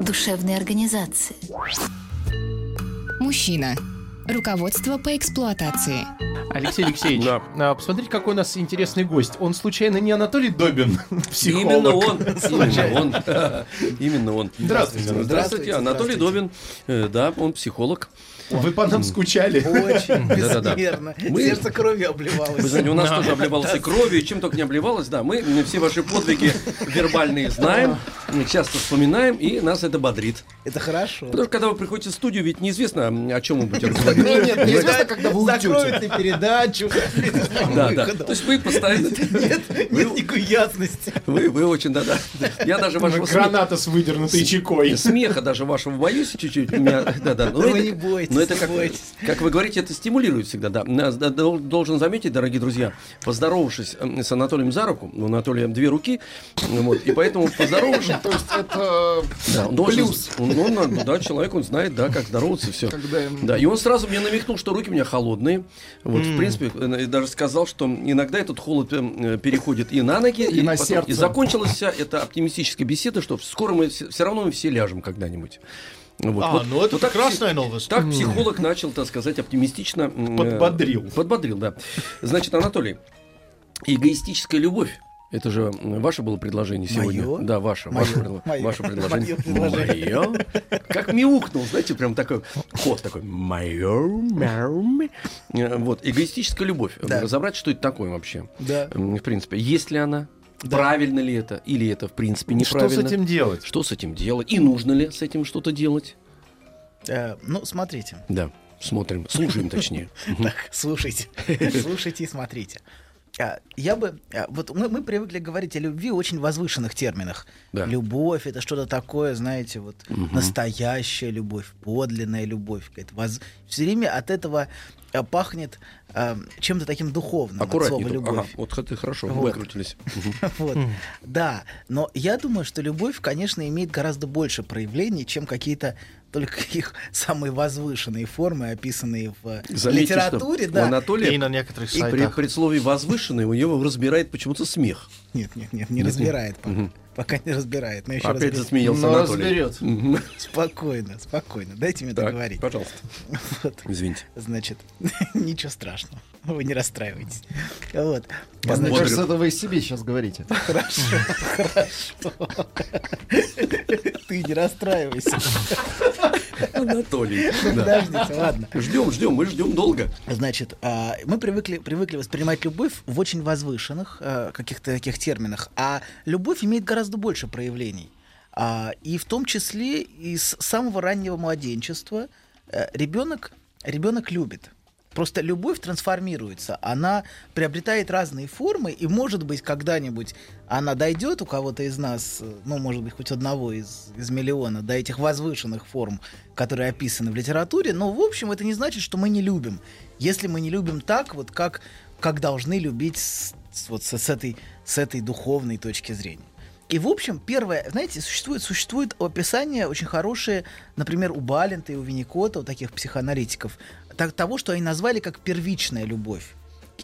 душевной организации. Мужчина. Руководство по эксплуатации. Алексей Алексеевич, Да. а, посмотрите, какой у нас интересный гость. Он случайно не Анатолий Добин, психолог? Именно он. Именно он. Именно он. Здравствуйте. Здравствуйте. Анатолий Добин. Э, Да, он психолог. Вы по нам скучали. Очень безмерно. Мы- Сердце кровью обливалось. Вы знаете, у нас тоже обливалось и кровью, и чем только не обливалось, да. Мы все ваши подвиги вербальные знаем, часто вспоминаем, и нас это бодрит. Это хорошо. Потому что когда вы приходите в студудию, ведь неизвестно, о чем вы будете разговаривать. Нет, неизвестно, когда вы уйдете. Закроют ли передачу. Да, да. То есть вы постоянно... Нет, нет никакой ясности. Вы, вы очень, да-да. Я даже вашего Граната с выдернутой чекой. смеха даже вашего боюсь чуть-чуть. У меня- Да-да. Вы не бойтесь, Но это как, как вы говорите, это стимулирует всегда, да. Должен заметить, дорогие друзья, поздоровавшись с Анатолием за руку, у Анатолия две руки, вот, и поэтому поздоровавшись, То есть это да, он плюс. Он, он, ну, да, человек, он знает, да, как здороваться, все. Когда Да, и он сразу мне намекнул, что руки у меня холодные. Вот, в принципе, э, и даже сказал, что иногда этот холод э, переходит и на ноги, И на потом- сердце. И закончилась вся эта оптимистическая беседа, что скоро мы все равно мы все ляжем когда-нибудь. Вот, А, вот- ну это вот так прекрасная пси- новость. Так психолог начал, так сказать, оптимистично... э, Подбодрил. Подбодрил, да. Значит, Анатолий, эгоистическая любовь, это же ваше было предложение сегодня. Моё? Да, ваше. Моё, Ваше, моё. ваше предложение. Моё предложение. Моё? Как мяукнул, знаете, прям такой кот такой. Мое, мяу, м». Э, Вот, эгоистическая любовь. Да. Разобрать, что это такое вообще. Да. В принципе, есть ли она? Да. Правильно ли это? Или это, в принципе, Что неправильно? с этим делать? Что с этим делать? И нужно ли с этим что-то делать? Э, Ну, смотрите. Да, смотрим, слушаем точнее. Так, слушайте. Слушайте и смотрите. А, Я бы... а, Вот мы, мы привыкли говорить о любви в очень возвышенных терминах. Да. Любовь — это что-то такое, знаете, вот Мгм. настоящая любовь, подлинная любовь. Все время от этого а, пахнет а, чем-то таким духовным. от Аккуратнее. слова только. «любовь». Ага, вот ты хорошо Вот. выкрутились. Вот. Да, но я думаю, что любовь, конечно, имеет гораздо больше проявлений, чем какие-то только их самые возвышенные формы, описанные в э, Заметьте, литературе. что у Да. И Анатолия на некоторых при сайтах. предсловии возвышенный у него разбирает почему-то смех. Нет, нет, нет, не разбирает пока. Пока не разбирает. Но еще Опять разберет. засмеялся Но Анатолий. разберет. Спокойно, спокойно. Дайте мне Так, договорить. пожалуйста. Вот. Извините. Значит, ничего страшного. Вы не расстраивайтесь. Вот. Мне Бодрый. кажется, это вы себе сейчас говорите. Хорошо, хорошо. Ты не расстраивайся. Анатолий. Подождите, ладно. Ждем, ждем, мы ждем долго. Значит, а, мы привыкли, привыкли воспринимать любовь в очень возвышенных а, каких-то таких терминах, а любовь имеет гораздо больше проявлений. А, И в том числе и с самого раннего младенчества э, ребенок, ребенок любит. Просто любовь трансформируется, она приобретает разные формы, и, может быть, когда-нибудь она дойдет у кого-то из нас, э, ну, может быть, хоть одного из, из миллиона, до этих возвышенных форм, которые описаны в литературе, но, в общем, это не значит, что мы не любим. Если мы не любим так, вот как, как должны любить с- вот с, с этой, с этой духовной точки зрения. И, в общем, первое, знаете, существует, существует описание очень хорошее, например, у Балента и у Винникота, у таких психоаналитиков, так, того, что они назвали как первичная любовь.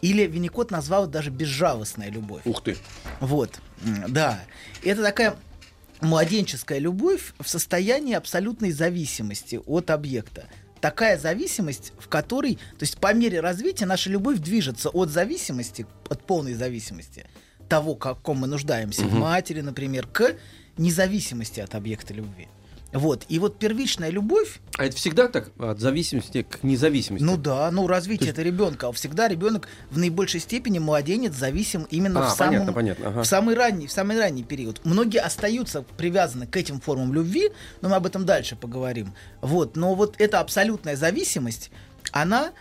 Или Винникот назвал даже безжалостная любовь. Ух ты. Вот, да. Это такая младенческая любовь в состоянии абсолютной зависимости от объекта. Такая зависимость, в которой, то есть по мере развития наша любовь движется от зависимости, от полной зависимости того, к ком мы нуждаемся, в матери, например, к независимости от объекта любви. Вот. И вот первичная любовь, А это всегда так? От зависимости к независимости? ну да, ну развитие есть- это ребенка. Всегда ребенок в наибольшей степени младенец зависим именно А, в самом понятно, понятно, ага. в самый ранний, в самый ранний период. Многие остаются привязаны к этим формам любви, но мы об этом дальше поговорим. Вот, но вот эта абсолютная зависимость, она,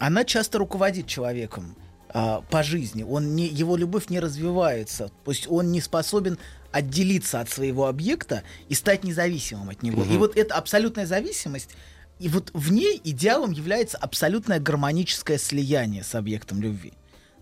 она часто руководит человеком. А, по жизни. Он не, его любовь не развивается. То есть он не способен отделиться от своего объекта и стать независимым от него. И вот эта абсолютная зависимость, и вот в ней идеалом является абсолютное гармоническое слияние с объектом любви.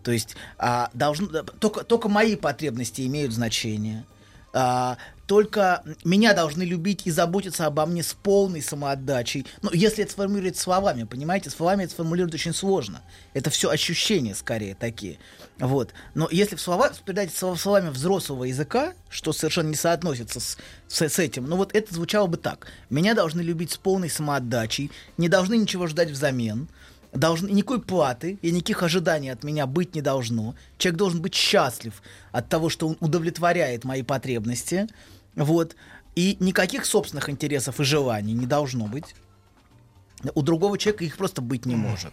То есть а, должно, только, только мои потребности имеют значение. А, только меня должны любить и заботиться обо мне с полной самоотдачей. Ну, если это сформулировать словами, понимаете, словами это сформулировать очень сложно. Это все ощущения скорее такие. Вот. Но если в слова, передать словами взрослого языка, что совершенно не соотносится с, с, с этим, ну вот это звучало бы так. Меня должны любить с полной самоотдачей, не должны ничего ждать взамен, должны, никакой платы и никаких ожиданий от меня быть не должно. Человек должен быть счастлив от того, что он удовлетворяет мои потребности. Вот. И никаких собственных интересов и желаний не должно быть. У другого человека их просто быть не может.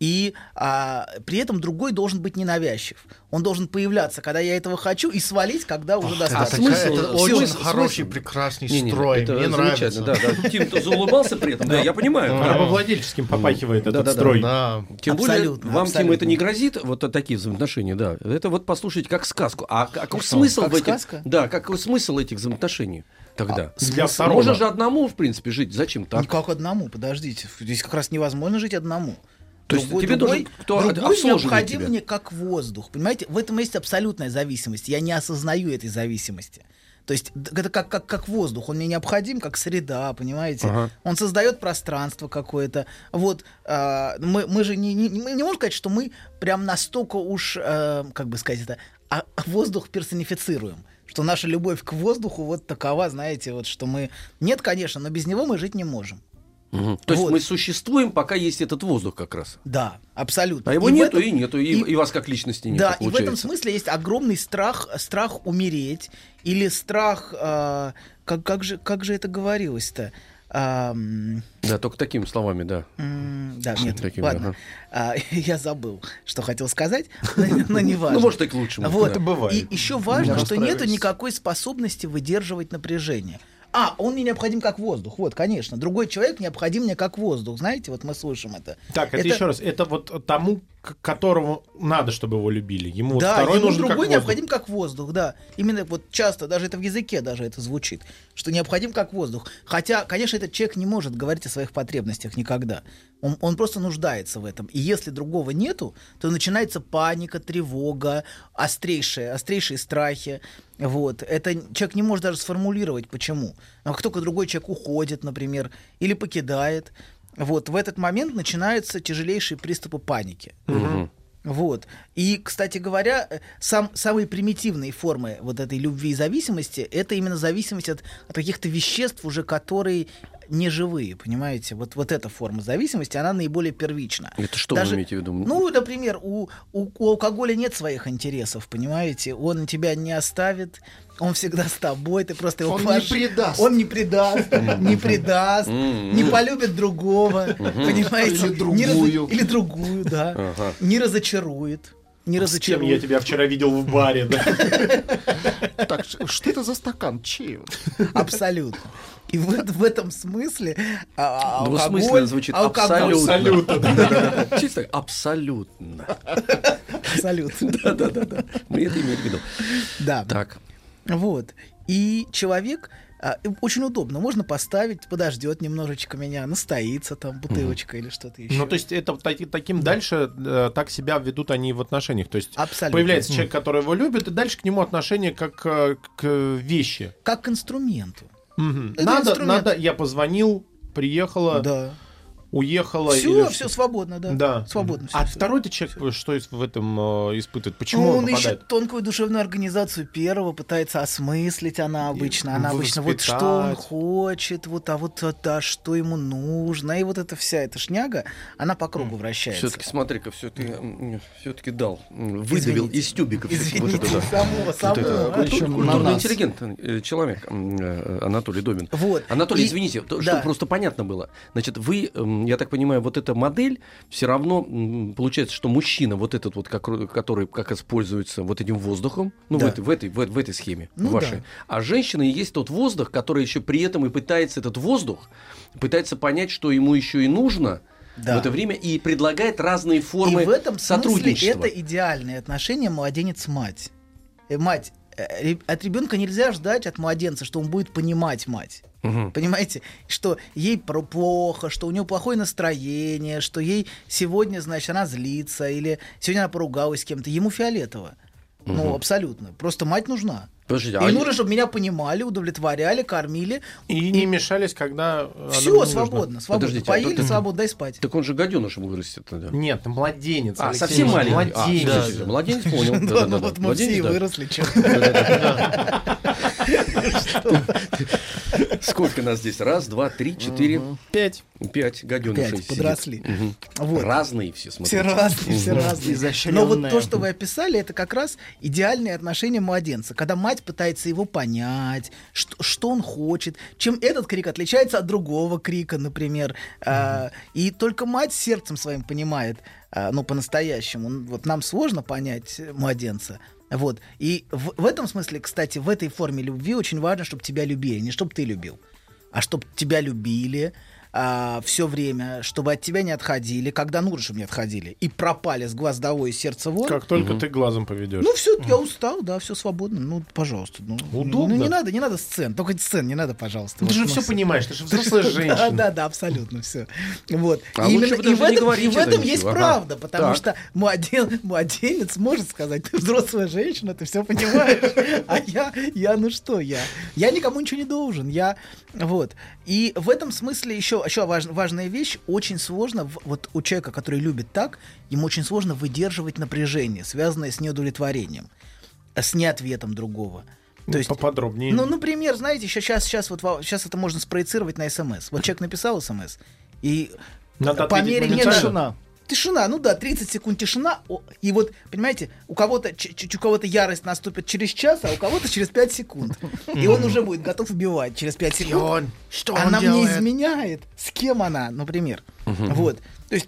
И а, при этом другой должен быть ненавязчив. Он должен появляться, когда я этого хочу, и свалить, когда уже достаточно. смысл, это смысл, очень смысл. хороший, прекрасный Не, не, строй. это Мне нравится. да, да. Тим-то заулыбался при этом, да, я понимаю. Рабовладельческим попахивает этот строй. Да. Тем более, вам, Тим, это не грозит, вот такие взаимоотношения, да. Это вот послушайте как сказку. А какой что, смысл как в этих... Да, какой смысл этих взаимоотношений тогда? Для второго. Можно же одному, в принципе, жить. Зачем так? Никак одному, подождите. Здесь как раз невозможно жить одному. То есть тебе должен кто другой необходим тебя. мне как воздух. Понимаете, в этом есть абсолютная зависимость. Я не осознаю этой зависимости. То есть это как, как, как воздух, он мне необходим, как среда, понимаете? Ага. Он создает пространство какое-то. Вот а, мы, мы же не, не, мы не можем сказать, что мы прям настолько уж, э, как бы сказать это, а, а воздух персонифицируем. Что наша любовь к воздуху вот такова, знаете, вот что мы... Нет, конечно, но без него мы жить не можем. Мгм. То есть Вот. мы существуем, пока есть этот воздух как раз. Да, абсолютно. А его И нету этом- и нету, и, и- и вас как личности нет. Да, и в этом смысле есть огромный страх, страх умереть или страх, а, как, как же, как же это говорилось-то? М, Да, только такими словами, да. м, да, нет, Такими, ладно, А, я забыл, что хотел сказать, но, но не важно. Ну, может, и к лучшему. Вот. да. Это бывает. И еще важно, что нету никакой способности выдерживать напряжение. А, он мне необходим как воздух. Вот, конечно. Другой человек необходим мне как воздух. Знаете, вот мы слышим это. Так, это, еще раз, это вот тому, которому надо, чтобы его любили. Ему вот да, второй ему нужен как другой воздух. необходим как воздух, да. Именно вот часто, даже это в языке даже это звучит, что необходим как воздух. Хотя, конечно, этот человек не может говорить о своих потребностях никогда. Он, он просто нуждается в этом. И если другого нету, то начинается паника, тревога, острейшие, острейшие страхи. Вот. Это человек не может даже сформулировать, почему. Но как только другой человек уходит, например, или покидает, вот, в этот момент начинаются тяжелейшие приступы паники. Вот. И, кстати говоря, э, сам, самые примитивные формы вот этой любви и зависимости это именно зависимость от, от каких-то веществ, уже которые не живые, понимаете? Вот, вот эта форма зависимости, она наиболее первична. Это что вы имеете в виду? Ну, например, у, у, у алкоголя нет своих интересов, понимаете? Он тебя не оставит, он всегда с тобой, ты просто его Он не паш- предаст. Он не предаст, не предаст, не полюбит другого, понимаете? Или Не другую. Или другую, да. Не разочарует. Не С кем я разочарует. тебя вчера видел в баре, да? Так, что это за стакан? Чей? Абсолютно. И в, в этом смысле а, а, алкоголь, звучит алкоголь- абсолютно. Да-да-да. Чисто абсолютно. Абсолютно. Да-да-да. Мы это имеем в виду. Да. Так. Вот. И человек а, очень удобно. Можно поставить, подождет немножечко меня, настоится там бутылочка или что-то еще. Ну, то есть это таки- таким дальше э, так себя ведут они в отношениях. То есть Абсолютно. появляется человек, который его любит, и дальше к нему отношение как э, к вещи. Как к инструменту. Мгм. Это Надо, инструмент. надо, я позвонил, приехала, Да. Уехала. Все, или все что- свободно, да. Да. Свободно. А всё. второй-то человек что из- в этом э, испытывает? Почему Ну, он он попадает? ищет тонкую душевную организацию первого, пытается осмыслить она обычно. Она обычно вот что он воспитать. хочет, вот, а вот а, да, что ему нужно. И вот эта вся эта шняга, она по кругу вращается. Все-таки, смотри-ка, все ты все-таки дал, выдавил Извините. из тюбика. Извините, вот это, да. самого, Вот самого. это, а? культур- нас. интеллигентный э, человек э, Анатолий Добин. Вот. Анатолий, И- извините, то, да. чтобы просто понятно было. Значит, вы, м, я так понимаю, вот эта модель все равно получается, что мужчина, вот этот вот, как- который как используется вот этим воздухом, ну, в, Да. этой, в, этой, в, в этой схеме Ну вашей. да. А женщина и есть тот воздух, который еще при этом и пытается этот воздух, пытается понять, что ему еще и нужно, Да. в это время и предлагает разные формы И в этом сотрудничества. это идеальные отношения младенец-мать. Э, Мать. Э, От ребенка нельзя ждать от младенца, что он будет понимать мать. Мгм. Понимаете, что ей плохо, что у нее плохое настроение, что ей сегодня, значит, она злится, или сегодня она поругалась с кем-то. Ему фиолетово. Ну, абсолютно. Просто мать нужна. Подождите, И а нужно, чтобы меня понимали, удовлетворяли, кормили. И не мешались, когда... Все, нужно. свободно, свободно. Подождите, а Поели, тут- свободно, дай спать. Так он же гаденышем вырастет тогда. Нет, младенец. А, Алексей совсем маленький. А, Младенец. всё, всё, всё, Младенец, понял. Ну, вот мы Младенец, все и да. выросли, чё. Сколько нас здесь? Раз, два, три, четыре, Пять. пять гаденышей Пять, подросли. Вот. Разные все, смотрите. Все разные, все разные. Изощренные. Но вот то, что вы описали, это как раз идеальные отношения младенца, когда мать пытается его понять, что, что он хочет, чем этот крик отличается от другого крика, например. А, и только мать сердцем своим понимает, а, ну, по-настоящему. Вот нам сложно понять младенца. Вот. И в, в этом смысле, кстати, в этой форме любви очень важно, чтобы тебя любили, не чтобы ты любил а чтобы тебя любили все время, чтобы от тебя не отходили, когда нужно, чтобы не отходили, и пропали с глаз долой и сердца вон. Как только ты глазом поведешь. Ну все, я устал, да, все свободно. Ну, пожалуйста. Ну, Удобно. Ну, не надо, не надо сцен. Только сцен не надо, пожалуйста. ты же Вот, ну, все понимаешь, ты же взрослая Да, женщина. да, да, абсолютно все. Вот. А и лучше именно- бы и в не этом, и в это этом есть Ага. правда, потому Так. что младен- младенец может сказать, ты взрослая женщина, ты все понимаешь, а я, я, ну что, я, я никому ничего не должен, я, вот. И в этом смысле еще, еще важ- важная вещь, очень сложно, вот у человека, который любит так, ему очень сложно выдерживать напряжение, связанное с неудовлетворением, э, с неответом другого. То есть, Поподробнее. ну, например, знаете, сейчас, сейчас, вот, сейчас это можно спроецировать на СМС. Вот человек написал СМС, и Надо по мере некоторых- Тишина. Тишина, ну да, 30 секунд тишина. И вот, понимаете, у кого-то у кого-то ярость наступит через час, а у кого-то через 5 секунд. И он уже будет готов убивать через 5 секунд. Что он она мне делает? изменяет. С кем она, например. Вот. То есть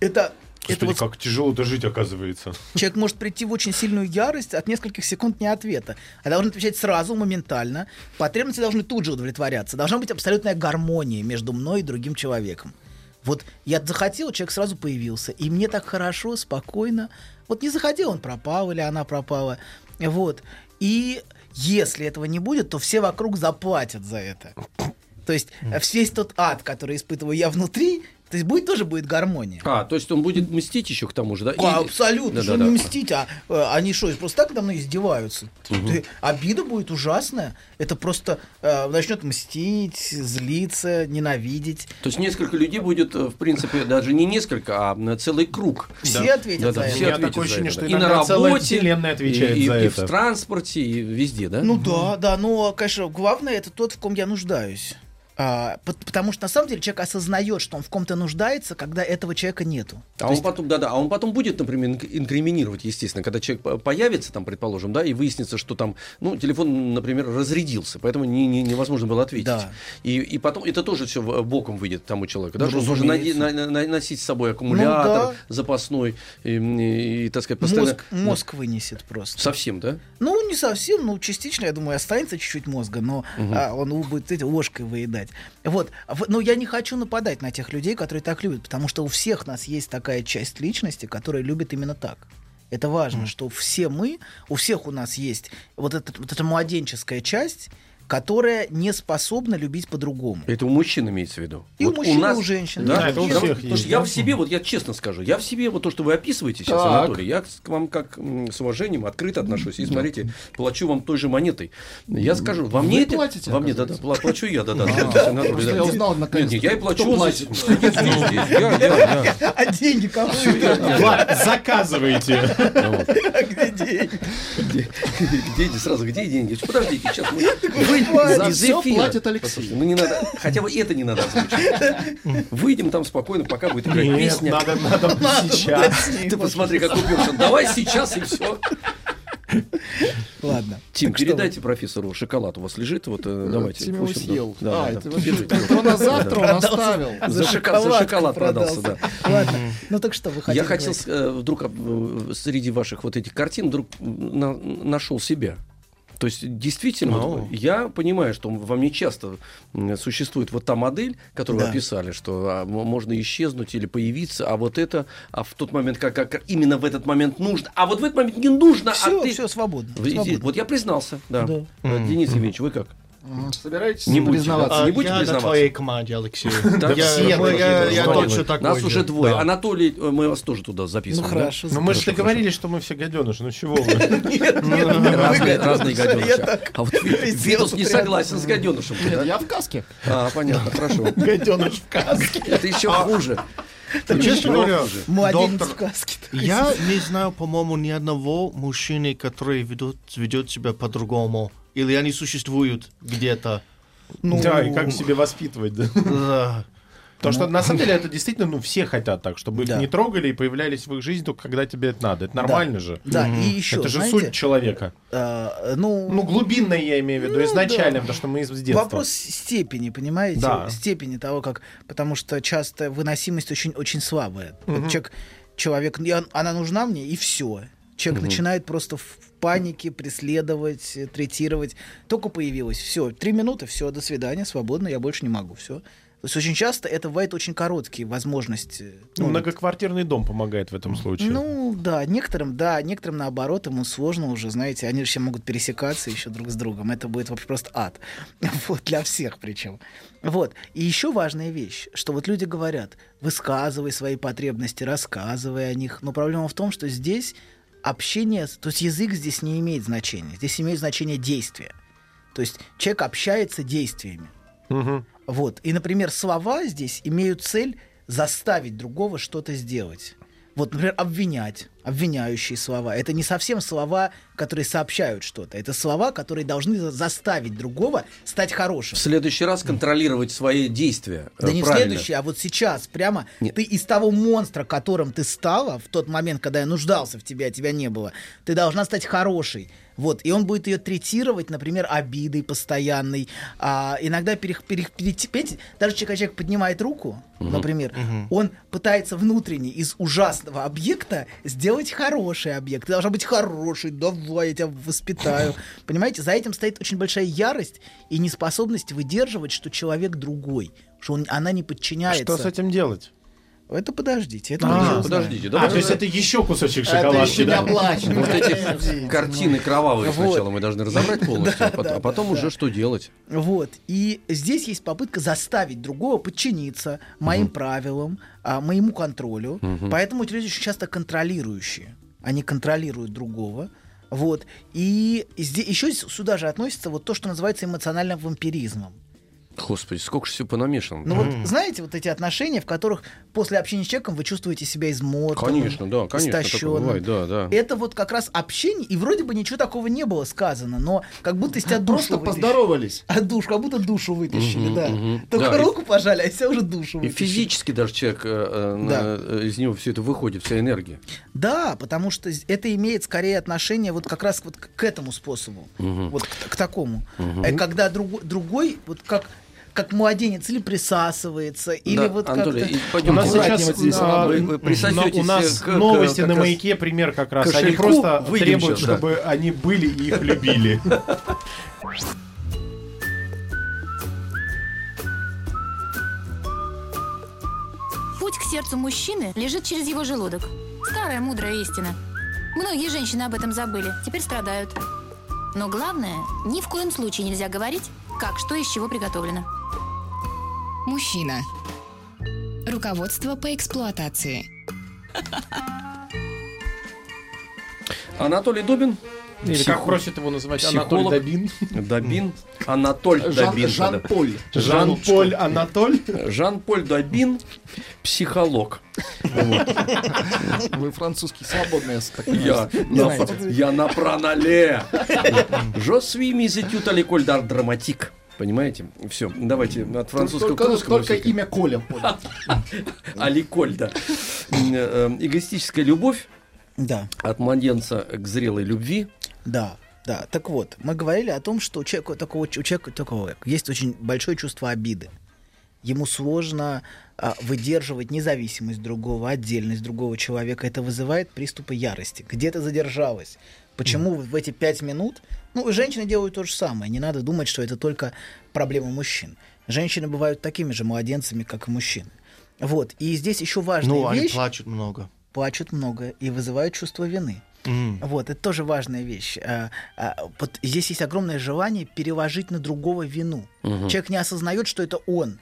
это, это Господи, вот как тяжело-то жить, оказывается. Человек может прийти в очень сильную ярость от нескольких секунд не ответа. А должен отвечать сразу, моментально. Потребности должны тут же удовлетворяться. Должна быть абсолютная гармония между мной и другим человеком. Вот я захотел, человек сразу появился. И мне так хорошо, спокойно. Вот не захотел, он пропал или она пропала. Вот. И если этого не будет, то все вокруг заплатят за это. То есть весь тот ад, который испытываю я внутри, то есть будет тоже будет гармония. А, то есть он будет мстить еще к тому же, да? А, И- абсолютно, что Да-да-да. не мстить, а э, они что, просто так мной издеваются? Ты- обида будет ужасная. Это просто э, начнет мстить, злиться, ненавидеть. То есть несколько людей будет, э, в принципе, даже не несколько, а э, целый круг. Все ответят Да-да, за все это. У меня ответят такое ощущение, это, что да. и на работе, вселенная отвечает и, и- за и это. в транспорте, и везде, да? Ну да, да, но, конечно, главное это тот, в ком я нуждаюсь. А, пот- потому что на самом деле человек осознает, что он в ком-то нуждается, когда этого человека нету. А То он есть- потом, да, да, а он потом будет, например, инк- инкриминировать, естественно, когда человек по- появится, там, предположим, да, и выяснится, что там, ну, телефон, например, разрядился, поэтому не, не- невозможно было ответить. Да. И, и потом это тоже все боком выйдет тому человеку, да, Ну, что он должен разумеется. на- на- носить с собой аккумулятор Ну, да. запасной и, и, и, так сказать, постоянно... мозг, мозг вынесет просто. Совсем, да? Ну, не совсем, ну, частично, я думаю, останется чуть-чуть мозга, но а, он будет эти, ложкой выедать. Вот. В- Но я не хочу нападать на тех людей, которые так любят, потому что у всех нас есть такая часть личности, которая любит именно так. Это важно, что все мы, у всех у нас есть вот, этот, вот эта младенческая часть, которая не способна любить по-другому. Это у мужчин имеется в виду. И у Вот мужчин, и нас- у женщин. Да, Да, это у всех потому что есть, я в себе, вот я честно скажу, я в себе, вот то, что вы описываете сейчас, Так. Анатолий, я к вам как с уважением открыто отношусь. И смотрите, плачу вам той же монетой. Я скажу, во мне Вы это... платите, Во мне, да, да, плачу я, да, да. да. я узнал Нет, наконец-то, нет, я и плачу. Я, я, я. А деньги кому? Заказывайте. Где деньги? Где, где сразу, где деньги? Подождите, сейчас мы За из всё эфира. платит Алексей. Послушайте, Ну не надо, хотя бы это не надо озвучивать. Выйдем там спокойно, пока будет играть Нет, песня. надо, надо сейчас. Ты посмотри, как уперся. Давай сейчас и все. Ладно. Тим, Так передайте профессору шоколад. У вас лежит, вот э, давайте. Тим его он- съел. Да, А, да, это да. это на завтра он оставил. За за шоколад продался, да. Ладно. Ну так что, вы хотите Я хотел э, вдруг э, среди ваших вот этих картин вдруг на- нашел себя. То есть, действительно, вот я понимаю, что во мне часто существует вот та модель, которую Да. вы описали, что а, можно исчезнуть или появиться, а вот это, а в тот момент, как, как именно в этот момент нужно, а вот в этот момент не нужно, Все, а ты... все свободно. Вы- свободно. Вот я признался, да. Да. Э, Денис Евгеньевич, вы как? Собираетесь Не признаваться? Не А, будете я признаваться? на твоей команде, Алексей. Я- я- я- Я точно такой Нас же. уже двое. Анатолий, э, мы вас тоже туда Ну записываем. да? хорошо. Ну мы же договорились, что мы все гаденыши, ну чего вы? Разные, разные гаденыши. так А вот Витус не согласен с гаденышем. Нет, я в каске. А, понятно, хорошо. Гаденыш в каске. Это еще хуже. Честно говоря, доктор, в каске. я не знаю, по-моему, ни одного мужчины, который ведут, ведет себя по-другому. Или они существуют где-то. Ну, Да, и как себе воспитывать, да? Да. Потому что на самом деле это действительно, ну, все хотят так, чтобы их Да. не трогали и появлялись в их жизни только когда тебе это надо. Это нормально же. Да, и еще, Это же знаете, суть человека. а, ну, Ну, глубинная я имею в виду, Ну, изначально, да. потому что мы из с детства. Вопрос степени, понимаете? Да. Степени того, как... Потому что часто выносимость очень, очень слабая. Вот человек, человек, она нужна мне, и все. Человек начинает просто в панике преследовать, э, третировать. Только появилось, все, три минуты, все, до свидания, свободно, я больше не могу, все. То есть очень часто это бывает очень короткие возможности. Ну, многоквартирный дом помогает в этом случае. Ну, да, некоторым, да, некоторым наоборот, ему сложно уже, знаете, они же все могут пересекаться еще друг с другом. Это будет вообще просто ад. Вот, для всех причем. Вот. И еще важная вещь, что вот люди говорят, высказывай свои потребности, рассказывай о них. Но проблема в том, что здесь общение, то есть язык здесь не имеет значения. Здесь имеет значение действия. То есть человек общается действиями. Мгм. Вот. И, например, слова здесь имеют цель заставить другого что-то сделать. Вот, например, обвинять, обвиняющие слова. Это не совсем слова, которые сообщают что-то. Это слова, которые должны за- заставить другого стать хорошим. В следующий раз контролировать свои действия. Да э, не в правильно. следующий, а вот сейчас прямо Нет. ты из того монстра, которым ты стала в тот момент, когда я нуждался в тебе, а тебя не было, ты должна стать хорошей. Вот, и он будет ее третировать, например, обидой постоянной. А, иногда перех- перех- понимаете, даже когда человек поднимает руку, например, он пытается внутренне из ужасного объекта сделать хороший объект. Ты должна быть хорошей, давай, я тебя воспитаю. Понимаете, за этим стоит очень большая ярость и неспособность выдерживать, что человек другой, что он, она не подчиняется. Что с этим делать? Это подождите, это А. Подождите, А, давайте то есть это еще кусочек Это шоколадки, еще не да? оплачено. Вот эти картины кровавые сначала мы должны разобрать полностью, а Да, пот- да, а потом да, уже да. что делать. Вот. И здесь есть попытка заставить другого подчиниться моим правилам, а, моему контролю. Поэтому эти люди очень часто контролирующие. Они контролируют другого. Вот. И еще сюда же относится вот то, что называется эмоциональным вампиризмом. Господи, сколько же всего понамешано. Ну вот знаете, вот эти отношения, в которых после общения с человеком вы чувствуете себя измотанным, Конечно, да, конечно, истощенным. бывает, да, да. Это вот как раз общение, и вроде бы ничего такого не было сказано, но как будто из тебя Просто душу вытащили. поздоровались. А душу, как будто душу вытащили, Мгм, да. мгм. Только Да, и- руку пожали, а себя уже душу И вытащили. физически даже человек, э, э, Да. э, из него все это выходит, вся энергия. Да, потому что это имеет скорее отношение вот как раз вот к, этому способу, вот к, к такому. Э, Когда друго- другой, вот как как младенец или присасывается, или Да, вот Анатолий, как-то... У нас сейчас вот здесь. а, Вы- вы у нас к- к- новости как на маяке пример как раз. Они просто требуют, сейчас, да. чтобы они были и их любили. Путь к сердцу мужчины лежит через его желудок. Старая мудрая истина. Многие женщины об этом забыли, теперь страдают. Но главное, ни в коем случае нельзя говорить, как что из чего приготовлено. Мужчина. Руководство по эксплуатации. Анатолий Добин. Или психо- как просит его называть психолог. Анатолий Добин. Добин. Анатоль Жан- Добин. Жан-Поль. Жан-Поль Анатоль. Жан-Поль Добин, психолог. Вы французский свободный, я Я, на, я на пронале. Je suis mis études à l'école d'art dramatique. Понимаете? Все, давайте от французского к Только, русскому. только имя Коля понял. Аликоль, да. Э, Эгоистическая любовь Да, от младенца к зрелой любви. да, да. Так вот, мы говорили о том, что у человека такого, у человека такого есть очень большое чувство обиды. Ему сложно а, выдерживать независимость другого, отдельность другого человека. Это вызывает приступы ярости. Где-то задержалось. Почему в эти пять минут... Ну, и женщины делают то же самое. Не надо думать, что это только проблема мужчин. Женщины бывают такими же младенцами, как и мужчины. Вот. И здесь еще важная Ну, они вещь. плачут много. Плачут много и вызывают чувство вины. М. Вот, это тоже важная вещь. А, а, вот здесь есть огромное желание переложить на другого вину. Человек не осознает, что это он,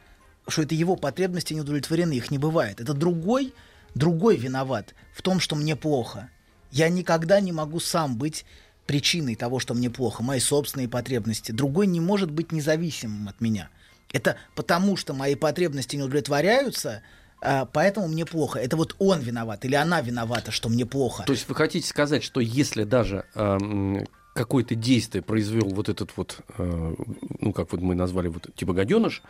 что это его потребности не удовлетворены, их не бывает. Это другой, другой виноват в том, что мне плохо. Я никогда не могу сам быть причиной того, что мне плохо, мои собственные потребности. Другой не может быть независимым от меня. Это потому, что мои потребности не удовлетворяются, а, поэтому мне плохо. Это вот он виноват или она виновата, что мне плохо. То есть вы хотите сказать, что если даже эм, какое-то действие произвел вот этот вот, э, ну как вот мы назвали, вот типа гаденыш,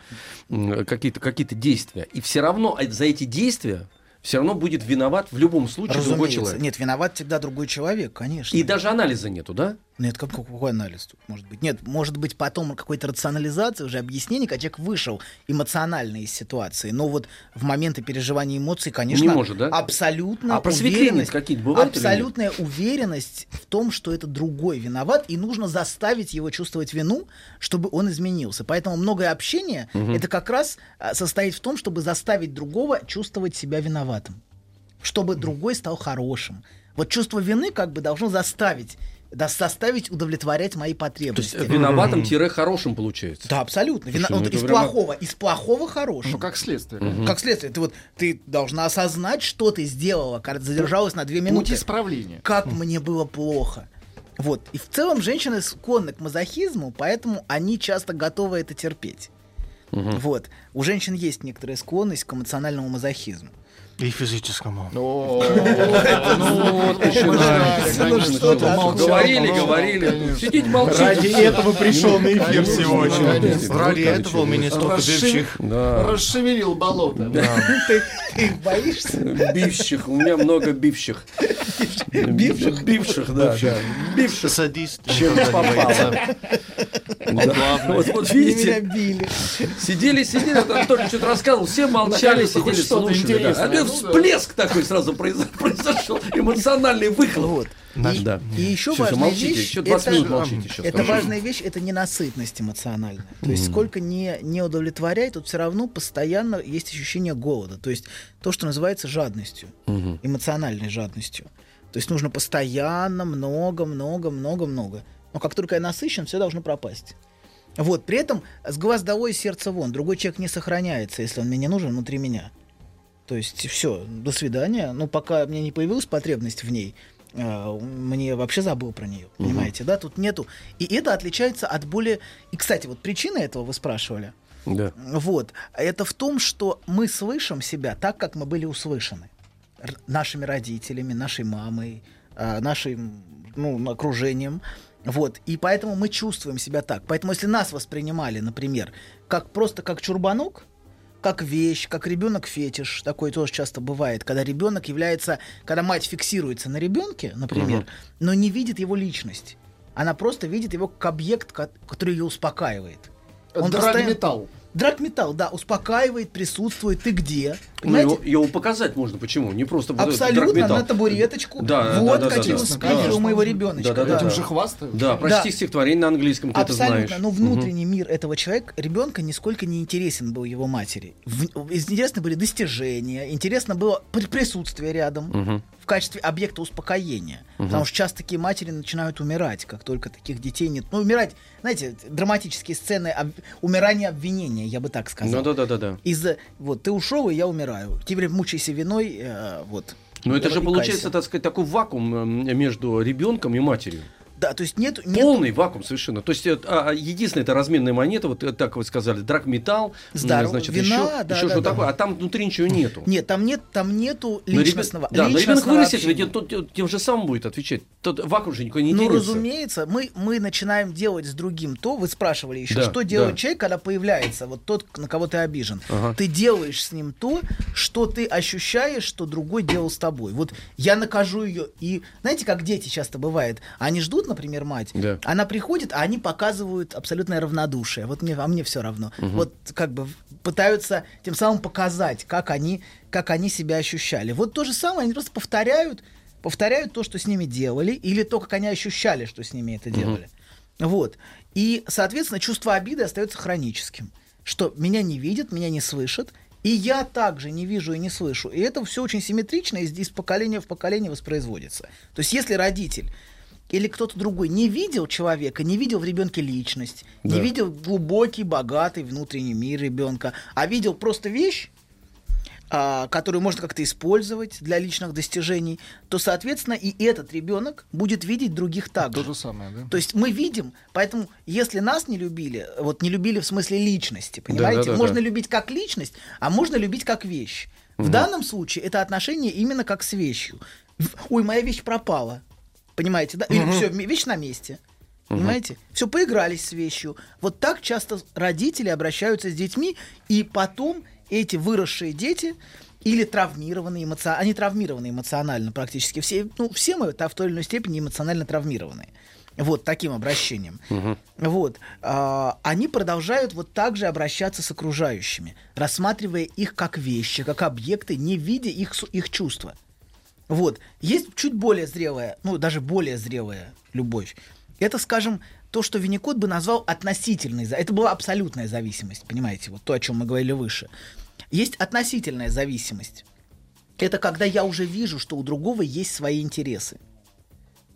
м, какие-то какие действия, и все равно э, за эти действия все равно будет виноват в любом случае другой Разумеется. человек. Нет, виноват всегда другой человек, конечно. И даже анализа нету, да? Нет, как, какой анализ тут может быть? Нет, может быть потом какой-то рационализация, уже объяснение, когда человек вышел эмоционально из ситуации. Но вот в моменты переживания эмоций, конечно, Не может, да? абсолютно А уверенность, нет? абсолютная уверенность в том, что это другой виноват, и нужно заставить его чувствовать вину, чтобы он изменился. Поэтому многое общение это как раз а, состоит в том, чтобы заставить другого чувствовать себя виноватым, чтобы другой стал хорошим. Вот чувство вины как бы должно заставить да, заставить удовлетворять мои То есть потребности. э, виноватым-хорошим получается. Да, абсолютно. Вина- Слушай, ну вот из прямо- плохого, из плохого хорошего. Ну, как следствие. Как следствие, ты вот ты должна осознать, что ты сделала, когда задержалась на две Путь минуты. исправления. Как мне было плохо. Вот. И в целом женщины склонны к мазохизму, поэтому они часто готовы это терпеть. Вот. У женщин есть некоторая склонность к эмоциональному мазохизму. И физическому. Ну, Говорили, говорили. Сидите, молчите. Ради этого пришел на эфир сегодня. Ради этого у меня столько. Да. Расшевелил болото. Ты, их боишься? Бивших, у меня много бивших. Бивших? Бивших, да. Бивших. Садист. Чем попало. Вот, видите, сидели, сидели, Анатолий что-то рассказывал, все молчали, сидели, слушали. Тут Ну всплеск такой сразу произо- произошел, эмоциональный выхлоп. Вот. Наш- И, Да. и еще всё, важная молчите, вещь, еще 20 это, минут молчите сейчас. это важная вещь, это ненасытность эмоциональная. То есть сколько не, не удовлетворяет, тут все равно постоянно есть ощущение голода. То есть то, что называется жадностью, эмоциональной жадностью. То есть нужно постоянно много, много, много, много. Но как только я насыщен, все должно пропасть. Вот, при этом с глаз долой, сердце вон. Другой человек не сохраняется, если он мне не нужен внутри меня. То есть все, до свидания. Ну, пока мне не появилась потребность в ней, э, мне вообще забыл про нее, понимаете, да? Тут нету. И это отличается от более... И, кстати, вот причина этого вы спрашивали. Да. Вот. Это в том, что мы слышим себя так, как мы были услышаны. Р- нашими родителями, нашей мамой, а, нашим ну, окружением. Вот. И поэтому мы чувствуем себя так. Поэтому если нас воспринимали, например, как просто как чурбанок, как вещь, как ребенок фетиш, такое тоже часто бывает, когда ребенок является, когда мать фиксируется на ребенке, например, но не видит его личность. Она просто видит его как объект, ко- который ее успокаивает. Он постоянно- Драгметалл. Да, успокаивает, присутствует. Ты где? Ну, Понимаете? его, его показать можно. Почему? Не просто Абсолютно, на табуреточку. Да, вот да, да, какие да. успехи Да. у моего ребеночка. Да, да, да, Этим да. же хвастают. Да, прочти Да. стихотворение на английском, ты это Абсолютно. знаешь. Но внутренний мир этого человека, ребенка, нисколько не интересен был его матери. В- интересны были достижения, интересно было при- присутствие рядом в качестве объекта успокоения. Потому что часто такие матери начинают умирать, как только таких детей нет. Ну, умирать, знаете, драматические сцены об- умирания обвинения, я бы так сказал. Ну да, да, да, да. Из-за вот ты ушел, и я умираю. Теперь мучайся виной, э, вот. Но это же получается, так сказать, такой вакуум э, между ребенком и матерью. Да, то есть нет, нет Полный вакуум совершенно. То есть э, а, а, единственная это разменная монета, вот э, так вы сказали, драгметалл, Здорово. значит, Вина, еще, да, еще да, что да. такое, а там внутри ничего нету. Нет, там нет, там нету Но ребен- личностного. да, но ребенок личностного вырастет, ведь тот- тем же самым будет отвечать. Тот вакуум же никуда не Ну, денется. разумеется, мы, мы начинаем делать с другим то, вы спрашивали еще, Да, что делает да. человек, когда появляется вот тот, на кого ты обижен. Ага. Ты делаешь с ним то, что ты ощущаешь, что другой делал с тобой. Вот я накажу ее, и знаете, как дети часто бывает, они ждут, например, мать, Да. она приходит, а они показывают абсолютное равнодушие. Вот мне, а мне все равно. Вот как бы пытаются тем самым показать, как они, как они себя ощущали. Вот то же самое, они просто повторяют повторяют то, что с ними делали, или то, как они ощущали, что с ними это делали. Вот. И, соответственно, чувство обиды остается хроническим. Что меня не видят, меня не слышат, и я также не вижу и не слышу. И это все очень симметрично из, из поколения в поколение воспроизводится. То есть, если родитель или кто-то другой не видел человека, не видел в ребенке личность, Да. не видел глубокий, богатый внутренний мир ребенка, а видел просто вещь, а, которую можно как-то использовать для личных достижений, то, соответственно, и этот ребенок будет видеть других так То же. же самое, да? То есть мы видим, поэтому если нас не любили, вот не любили в смысле личности, понимаете, Да-да-да-да. можно любить как личность, а можно любить как вещь. В данном случае это отношение именно как с вещью. Ой, моя вещь пропала. Понимаете, да? Или все, вещь на месте. Понимаете? Все, поигрались с вещью. Вот так часто родители обращаются с детьми, и потом эти выросшие дети или травмированные эмоционально, они травмированы эмоционально практически все, ну, все мы в той или иной степени эмоционально травмированы. Вот таким обращением. Вот. А, они продолжают вот так же обращаться с окружающими, рассматривая их как вещи, как объекты, не видя их, их чувства. Вот. Есть чуть более зрелая, ну, даже более зрелая любовь. Это, скажем, то, что Винникот бы назвал относительной. Это была абсолютная зависимость, понимаете, вот то, о чем мы говорили выше. Есть относительная зависимость. Это когда я уже вижу, что у другого есть свои интересы.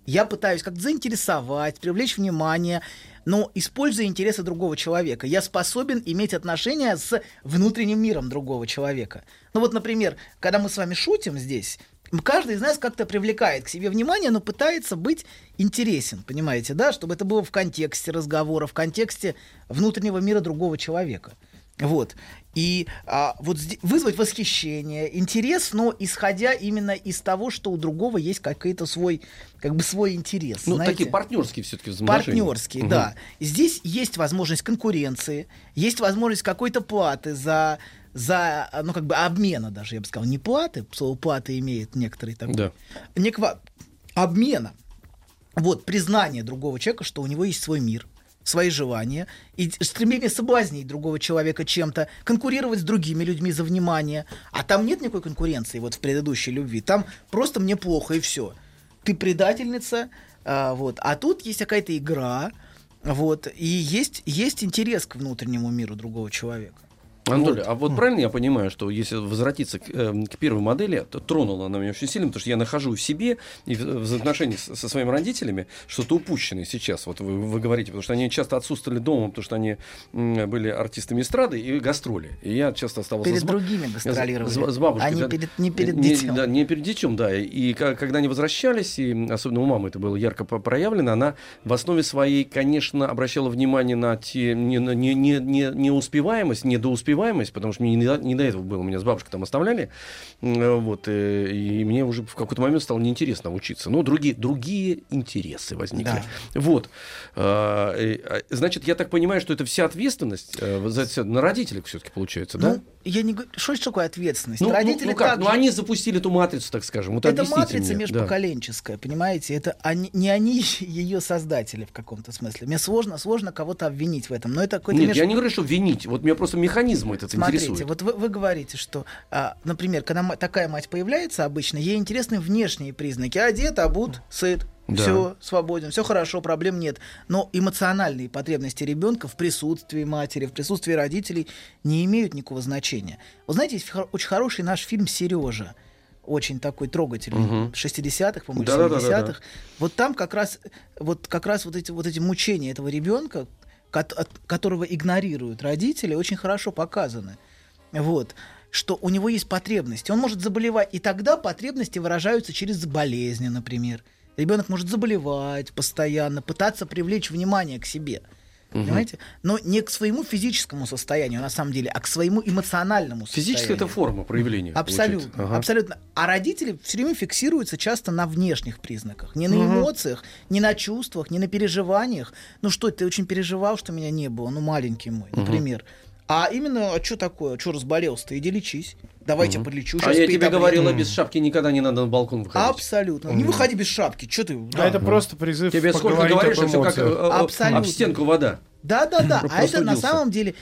Я пытаюсь как-то заинтересовать, привлечь внимание, но используя интересы другого человека. Я способен иметь отношения с внутренним миром другого человека. Ну вот, например, когда мы с вами шутим здесь, каждый из нас как-то привлекает к себе внимание, но пытается быть интересен, понимаете, да, чтобы это было в контексте разговора, в контексте внутреннего мира другого человека. Вот. И а, вот вызвать восхищение, интерес, но исходя именно из того, что у другого есть какой-то свой, как бы свой интерес. Ну, знаете. такие партнерские все-таки взаимоотношения. Партнерские, Мгм. да. Здесь есть возможность конкуренции, есть возможность какой-то платы за, за, ну, как бы обмена даже, я бы сказал, не платы, слово платы имеет некоторый такой, Да. некого обмена. Вот, признание другого человека, что у него есть свой мир, свои желания, и стремление соблазнить другого человека чем-то, конкурировать с другими людьми за внимание. А там нет никакой конкуренции вот в предыдущей любви. Там просто мне плохо и все. Ты предательница, а, вот. А тут есть какая-то игра, вот, и есть, есть интерес к внутреннему миру другого человека. Анатолий, а вот правильно я понимаю, что если возвратиться к, эм, к первой модели, то тронула она меня очень сильно, потому что я нахожу в себе и в, в отношении с- со своими родителями что-то упущенное сейчас. Вот вы, вы говорите, потому что они часто отсутствовали дома, потому что они м, были артистами эстрады и гастроли. И я часто оставался Перед с другими гастролировали, с, с бабушкой. а не да. перед- не перед не, детем. Да, не перед детем, да. И ка- когда они возвращались, и особенно у мамы это было ярко проявлено, она в основе своей, конечно, обращала внимание на те не, на- не, не, не, неуспеваемость, недоуспеваемость, потому что мне не, до- не до этого было. Меня с бабушкой там оставляли. М, Вот, э, и мне уже в какой-то момент стало неинтересно учиться. Ну, другие, другие интересы возникли. Да. Вот. А, э, а, Значит, я так понимаю, что это вся ответственность э, за это на родителях все-таки получается, да? Ну, я не говорю, что это такое ответственность? Ну, ну, Родители ну как? также- Ну, они запустили эту матрицу, так скажем. Вот это матрица мне. Да. межпоколенческая, понимаете? Это они, не они ее создатели в каком-то смысле. Мне сложно, сложно кого-то обвинить в этом. Но это какой-то Нет, меж- я не говорю, что винить. Вот меня просто механизм этот Смотрите, интересует. вот вы, вы говорите, что, а, например, когда такая мать появляется обычно, ей интересны внешние признаки. Одет, обут, сыт, Да. все свободен, все хорошо, проблем нет. Но эмоциональные потребности ребенка в присутствии матери, в присутствии родителей не имеют никакого значения. Вы знаете, есть очень хороший наш фильм Сережа. Очень такой трогательный. Мгм. 60-х, по-моему, Да-да-да-да-да. 70-х. Вот там как раз вот, как раз вот, эти, вот эти мучения этого ребенка, которого игнорируют родители, очень хорошо показаны. Вот что у него есть потребности. Он может заболевать, и тогда потребности выражаются через болезни, например. Ребенок может заболевать постоянно, пытаться привлечь внимание к себе. Понимаете? Но не к своему физическому состоянию, на самом деле, а к своему эмоциональному состоянию. Физическая это форма проявления. Абсолютно, получается. Ага. абсолютно. А родители все время фиксируются часто на внешних признаках, не на эмоциях, не на чувствах, не на переживаниях. Ну что, ты очень переживал, что меня не было, ну маленький мой, например. А именно, а что такое, что разболелся-то, иди лечись. Давайте подлечу. А я тебе таблетки. говорила, без шапки никогда не надо на балкон выходить. Абсолютно. Не выходи без шапки. Что ты? А да. это просто призыв Тебе сколько говоришь, об и все как э, э, об Абсолютно. стенку вода. Да, да, да. А это на самом деле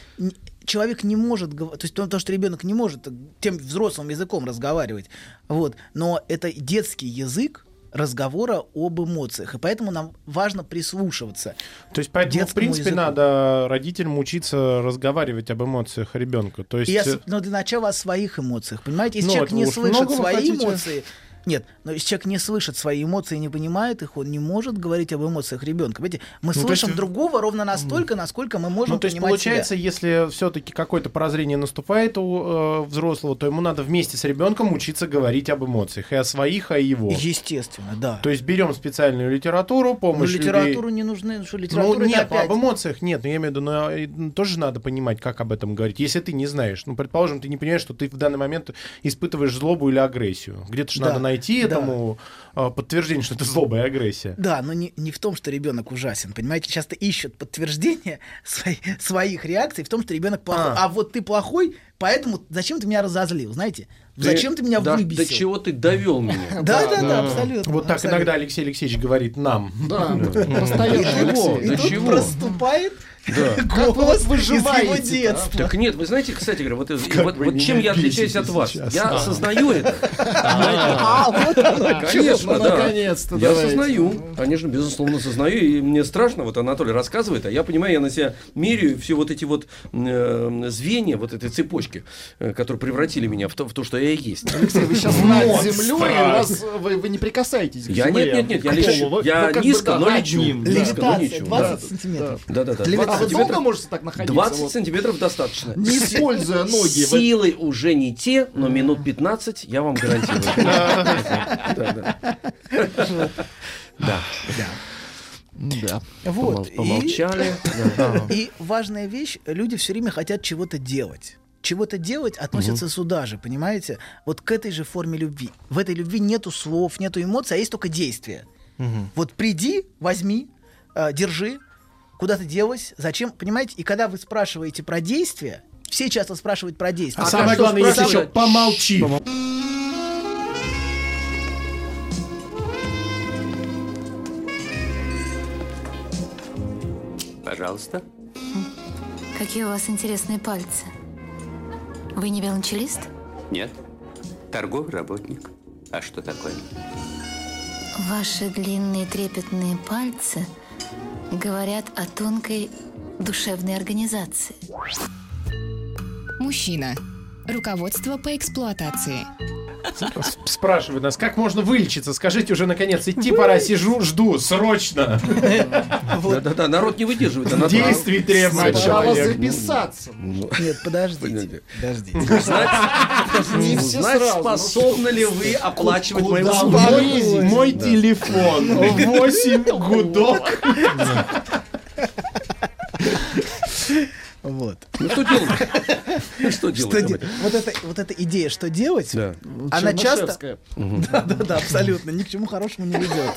человек не может говорить, то есть то, то, что ребенок не может тем взрослым языком разговаривать, вот. Но это детский язык, разговора об эмоциях. И поэтому нам важно прислушиваться. То есть, поэтому, в принципе, языку. надо родителям учиться разговаривать об эмоциях ребенка. То есть, И э, но для начала о своих эмоциях. Понимаете, если Ну, человек не слышит свои хотите. эмоции. Нет, но если человек не слышит свои эмоции не понимает их, он не может говорить об эмоциях ребенка. Понимаете, мы Ну, слышим есть- другого ровно настолько, насколько мы можем ну, то есть, получается, себя. если все-таки какое-то прозрение наступает у э, взрослого, то ему надо вместе с ребенком учиться говорить об эмоциях. И о своих, и о его. Естественно, да. То есть берем специальную литературу, помощь людей- литературу не нужны, что литература Ну, нет, ну, опять... об эмоциях нет, но я имею в виду, но э, тоже надо понимать, как об этом говорить. Если ты не знаешь, ну, предположим, ты не понимаешь, что ты в данный момент испытываешь злобу или агрессию. Где-то же Да, надо найти да. этому э, подтверждение, что это злоба и агрессия. Да, но не, не в том, что ребенок ужасен. Понимаете, часто ищут подтверждение свои- своих реакций в том, что ребенок плохой. А. А. вот ты плохой, поэтому зачем ты меня разозлил? Знаете? Зачем ты меня да, выбесил? До чего ты довел меня? Да, да, да, абсолютно. Вот так иногда Алексей Алексеевич говорит нам. Да, постоянно. чего? тут, и До тут чего? Проступает Как вы голос вот из его а? детства. Так нет, вы знаете, кстати говоря, вот, вот чем я отличаюсь от вас? сейчас. Я осознаю это. А, вот. Конечно, да. наконец-то, Я осознаю, конечно, безусловно, осознаю, и мне страшно, вот Анатолий рассказывает, а я понимаю, я на себя меряю все вот эти вот э, звенья, вот этой цепочки, э, которые превратили меня в то, в то, что я и есть. Алексей, вы сейчас над землей, вас, вы, вы не прикасаетесь к Я земле. нет, нет, нет, я лечу. Я низко, да, но лечу. Левитация лечу. 20 Да. сантиметров. Да, да, да. Для 20 А вы долго сантиметров, можете так находиться? 20 Вот, сантиметров достаточно. не используя ноги. Силы уже не те, но минут 15 я вам гарантирую. Да, да. Да. Вот. Помол- Помолчали. И важная вещь, люди все время хотят чего-то делать. Чего-то делать относится сюда же, понимаете? Вот к этой же форме любви. В этой любви нету слов, нету эмоций, а есть только действия. Вот приди, возьми, э, держи, куда ты делась, зачем, понимаете? И когда вы спрашиваете про действия, все часто спрашивают про действия. А, А самое главное, есть еще помолчи. Пожалуйста. Какие у вас интересные пальцы. Вы не велончелист? Нет. Торговый работник. А что такое? Ваши длинные трепетные пальцы говорят о тонкой душевной организации. Мужчина. Руководство по эксплуатации. Спрашивают нас, как можно вылечиться? Скажите уже, наконец, идти пора, сижу, жду, срочно. Да-да-да, народ не выдерживает. Действий требует Сначала записаться. Нет, подождите. Подождите. Знать, способны ли вы оплачивать лезете? мой телефон. 8 гудок. Вот. Ну что делать? Ну, Что делать? Вот, эта, вот эта идея, что делать, Да. она часто... Да, да, да, абсолютно. Ни к чему хорошему не ведет.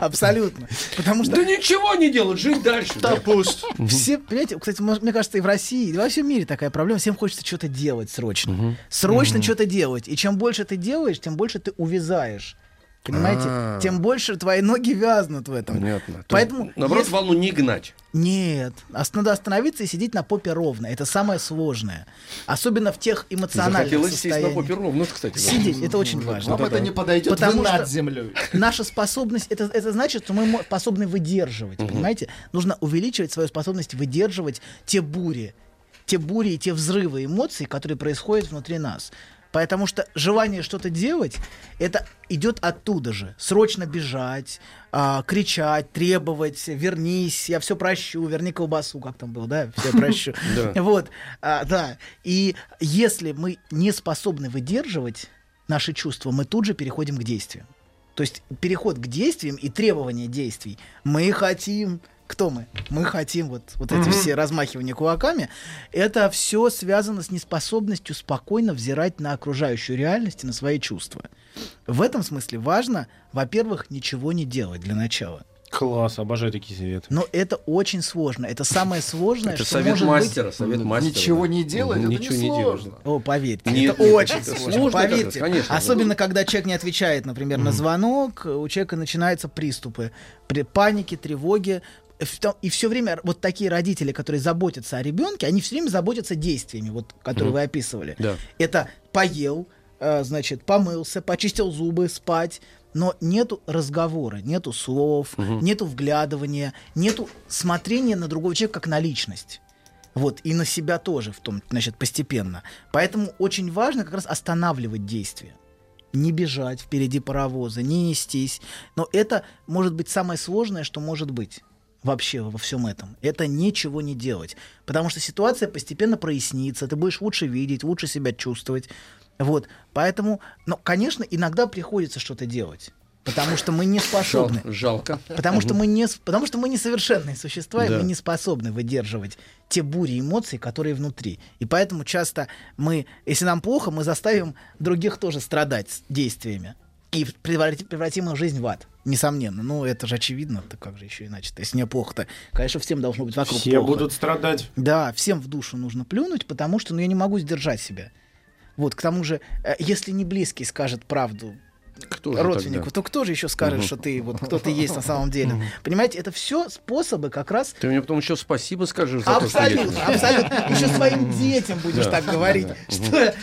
Абсолютно. Потому что Да ничего не делать, жить дальше. Да пусть. все, понимаете, кстати, мне кажется, и в России, и во всем мире такая проблема. Всем хочется что-то делать срочно. Срочно что-то делать. И чем больше ты делаешь, тем больше ты увязаешь. Понимаете? А. Тем больше твои ноги вязнут в этом. Понятно. То Поэтому есть, Наоборот, если- волну не гнать. Нет, надо остановиться и сидеть на попе ровно. Это самое сложное. Особенно в тех эмоциональных Захотелось сесть на состояниях. попе ровно, кстати. говоря. Сидеть, это очень важно. Вам это не подойдет, Потому вы что- над землей. Наша способность, это, это значит, что мы способны выдерживать, понимаете? Нужно увеличивать свою способность выдерживать те бури, те бури и те взрывы эмоций, которые происходят внутри нас. Потому что желание что-то делать, это идет оттуда же. Срочно бежать, а, кричать, требовать, вернись, я все прощу, верни колбасу, как там было, да, все прощу. Вот, а, да. И если мы не способны выдерживать наши чувства, мы тут же переходим к действиям. То есть переход к действиям и требование действий. Мы хотим... Кто мы? Мы хотим вот, вот эти все размахивания кулаками. Это все связано с неспособностью спокойно взирать на окружающую реальность и на свои чувства. В этом смысле важно, во-первых, ничего не делать для начала. Класс, обожаю такие советы. Но это очень сложно. Это самое сложное, Это что совет может мастера, совет мастера. Ничего да. не делать, это Ничего не несложно. делать. О, поверьте, Нет, это нет, очень это сложно. сложно поверьте. раз, конечно, Особенно, когда человек не отвечает, например, на звонок, у человека начинаются приступы при паники, тревоги. И все время вот такие родители, которые заботятся о ребенке, они все время заботятся действиями, вот, которые вы описывали. Да. Это поел, э, значит, помылся, почистил зубы, спать, но нету разговора, нету слов, нету вглядывания, нету смотрения на другого человека как на личность. Вот, и на себя тоже, в том, значит, постепенно. Поэтому очень важно как раз останавливать действие. Не бежать впереди паровоза, не нестись. Но это может быть самое сложное, что может быть вообще во всем этом. Это ничего не делать. Потому что ситуация постепенно прояснится, ты будешь лучше видеть, лучше себя чувствовать. Вот, поэтому, ну, конечно, иногда приходится что-то делать. Потому что мы не способны. Жал- жалко. Потому что мы не, потому что мы несовершенные существа, и Да. мы не способны выдерживать те бури эмоций, которые внутри. И поэтому часто мы, если нам плохо, мы заставим других тоже страдать действиями. И преврати- превратим их жизнь в ад. Несомненно. Ну, это же очевидно. Так как же еще иначе? Если мне плохо-то, конечно, всем должно быть вокруг Все плохо. будут страдать. Да, всем в душу нужно плюнуть, потому что ну, я не могу сдержать себя. Вот, к тому же, э, если не близкий скажет правду Кто родственнику, тогда? то кто же еще скажет, Мгм. что ты вот кто ты есть на самом деле? Понимаете, это все способы как раз Ты мне потом еще спасибо скажешь за то, что Абсолютно, абсолютно. Еще своим детям будешь так говорить. Что,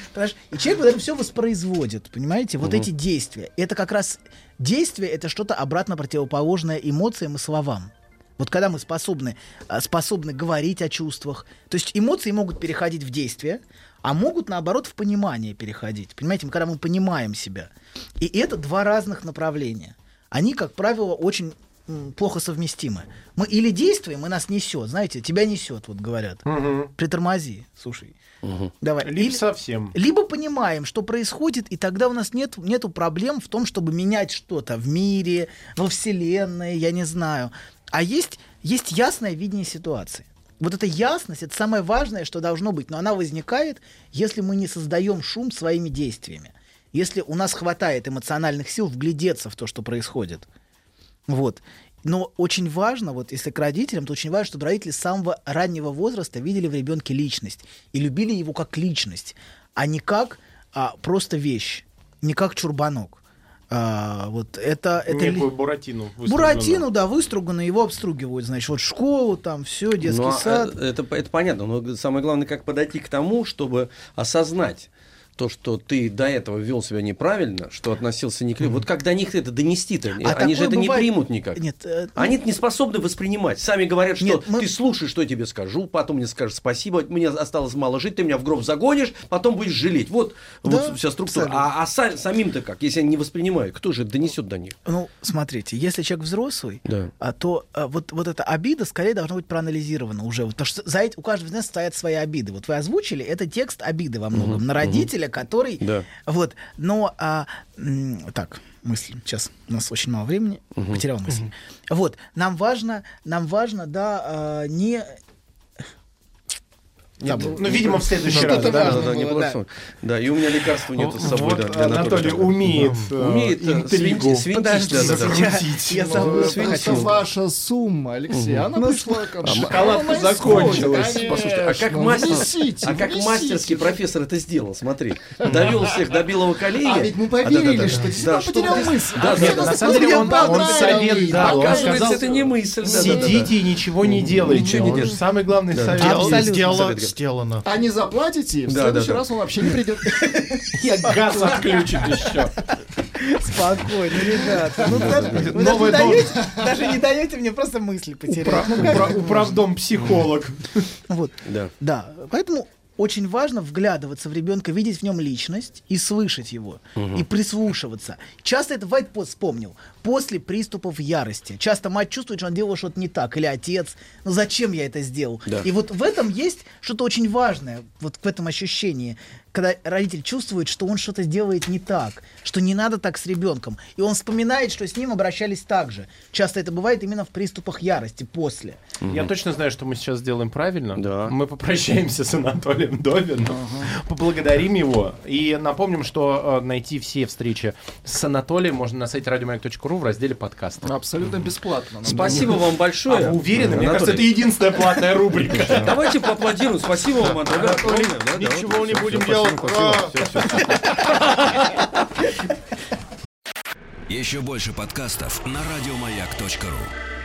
и человек вот это все воспроизводит, понимаете? Вот эти действия. Это как раз действие, это что-то обратно противоположное эмоциям и словам. Вот когда мы способны, а, способны говорить о чувствах, то есть эмоции могут переходить в действие, а могут, наоборот, в понимание переходить. Понимаете, мы- когда мы понимаем себя. И это два разных направления. Они, как правило, очень плохо совместимы. Мы или действуем, и нас несет, знаете, тебя несет, вот говорят. Притормози, слушай. Давай. Либо Или- совсем. либо понимаем, что происходит, и тогда у нас нет нету проблем в том, чтобы менять что-то в мире, во Вселенной, я не знаю. А есть, есть ясное видение ситуации. Вот эта ясность, это самое важное, что должно быть. Но она возникает, если мы не создаем шум своими действиями. Если у нас хватает эмоциональных сил вглядеться в то, что происходит. Вот. Но очень важно, вот если к родителям, то очень важно, чтобы родители с самого раннего возраста видели в ребенке личность и любили его как личность, а не как а, просто вещь, не как чурбанок. А, вот это, это ли- Некую Буратину. выструганную. Буратино, да, выстругано, его обстругивают, значит, вот школу, там, все, детский Ну, а, сад. э, Это, это понятно, но самое главное, как подойти к тому, чтобы осознать то, что ты до этого вел себя неправильно, что относился не к людям. Вот как до них это донести-то? А Они же это не бывает- примут никак. Нет, э, ну, Они не способны воспринимать. Сами говорят, что Нет, мы- ты слушай, что я тебе скажу, потом мне скажешь спасибо, мне осталось мало жить, ты меня в гроб загонишь, потом будешь жалеть. Вот, Да, вот вся структура. абсолютно. А, а са- самим-то как, если они не воспринимают, кто же донесет до них? Ну, смотрите, если человек взрослый, Да. а, то а, вот, вот эта обида скорее должна быть проанализирована уже. Потому что за у каждого из нас стоят свои обиды. Вот вы озвучили, это текст обиды во многом на родителя, который... Да. Вот, но... а, так, мысль. Сейчас у нас очень мало времени. Потерял мысль. Вот, нам важно, нам важно, да, а, не... Забыл. Ну, видимо, в следующий Ну, раз. да. важно. Да, да, не было, да. и у меня лекарства нету с собой. Вот да, Анатолий умеет, э, Умеет э, интригу. свинти- свинтить, Подожди, да, да, да. я, я забыл, Ну, это ваша сумма, Алексей. Она пришла к шоколадка закончилась. Послушайте, а как, мастер, а как мастерский профессор это сделал, смотри. Довел всех до белого колея. А ведь мы А, поверили, что действительно потерял мысль. Да, А да, На самом деле он, совет дал. Он Оказывается, сказал, это не мысль. сидите и ничего не делайте. Ничего не Вот делайте. Самый главный совет. Абсолютно. Сделано. А не заплатите, в Да, следующий да, да. раз он вообще не придет. Я газ отключит еще. Спокойно, ребята. Ну, даже, вы даже, не Новый дом. даете, даже не даете мне просто мысли потерять. Упра- упра- Управдом психолог. Вот. Да. Да, поэтому очень важно вглядываться в ребенка, видеть в нем личность и слышать его, и прислушиваться. Часто это по- вспомнил, после приступов ярости. Часто мать чувствует, что он делал что-то не так, или отец, ну зачем я это сделал? Да. И вот в этом есть что-то очень важное, вот в этом ощущении, когда родитель чувствует, что он что-то делает не так, что не надо так с ребенком, и он вспоминает, что с ним обращались так же. Часто это бывает именно в приступах ярости после. Я точно знаю, что мы сейчас сделаем правильно. Да. Мы попрощаемся с Анатолием Довином, поблагодарим его и напомним, что э, найти все встречи с Анатолием можно на сайте радиомаяк.ру в разделе подкасты. Абсолютно бесплатно. Спасибо вам А большое. вы уверены? Мне Анатолий. кажется, это единственная платная рубрика. Давайте поаплодируем. Спасибо вам, Анатолий. Да, да, ничего не будем делать. А. Еще больше подкастов на радиомаяк.ру.